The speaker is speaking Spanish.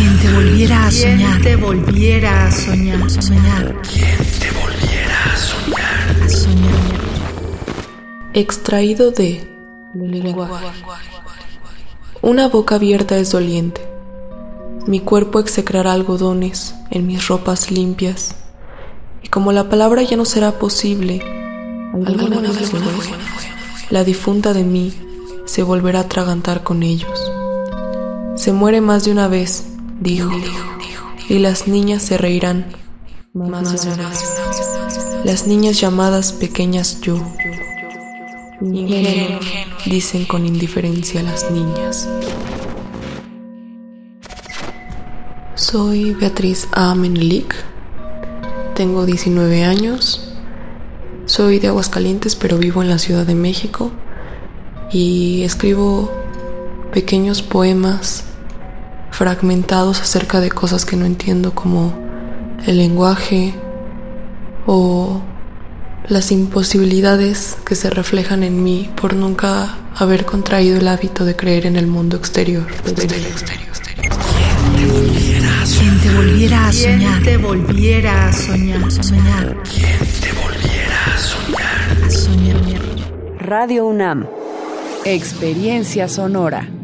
Quien te volviera a soñar. te volviera a soñar. Soñar. Quien te volviera a soñar. A soñar. Extraído de lenguaje. Una boca abierta es doliente. Mi cuerpo execrará algodones en mis ropas limpias. Y como la palabra ya no será posible, alguna vez después, la difunta de mí se volverá a atragantar con ellos. Se muere más de una vez, dijo, y las niñas se reirán más. Las niñas llamadas pequeñas yo. Ingenuo, dicen con indiferencia las niñas. Soy Beatriz A. Menelik, tengo 19 años, soy de Aguascalientes pero vivo en la Ciudad de México y escribo pequeños poemas fragmentados acerca de cosas que no entiendo como el lenguaje o las imposibilidades que se reflejan en mí por nunca haber contraído el hábito de creer en el mundo exterior. Quien te volviera a soñar. te volviera a soñar. Soñar. Quien te volviera a soñar. A soñar. Radio UNAM. Experiencia sonora.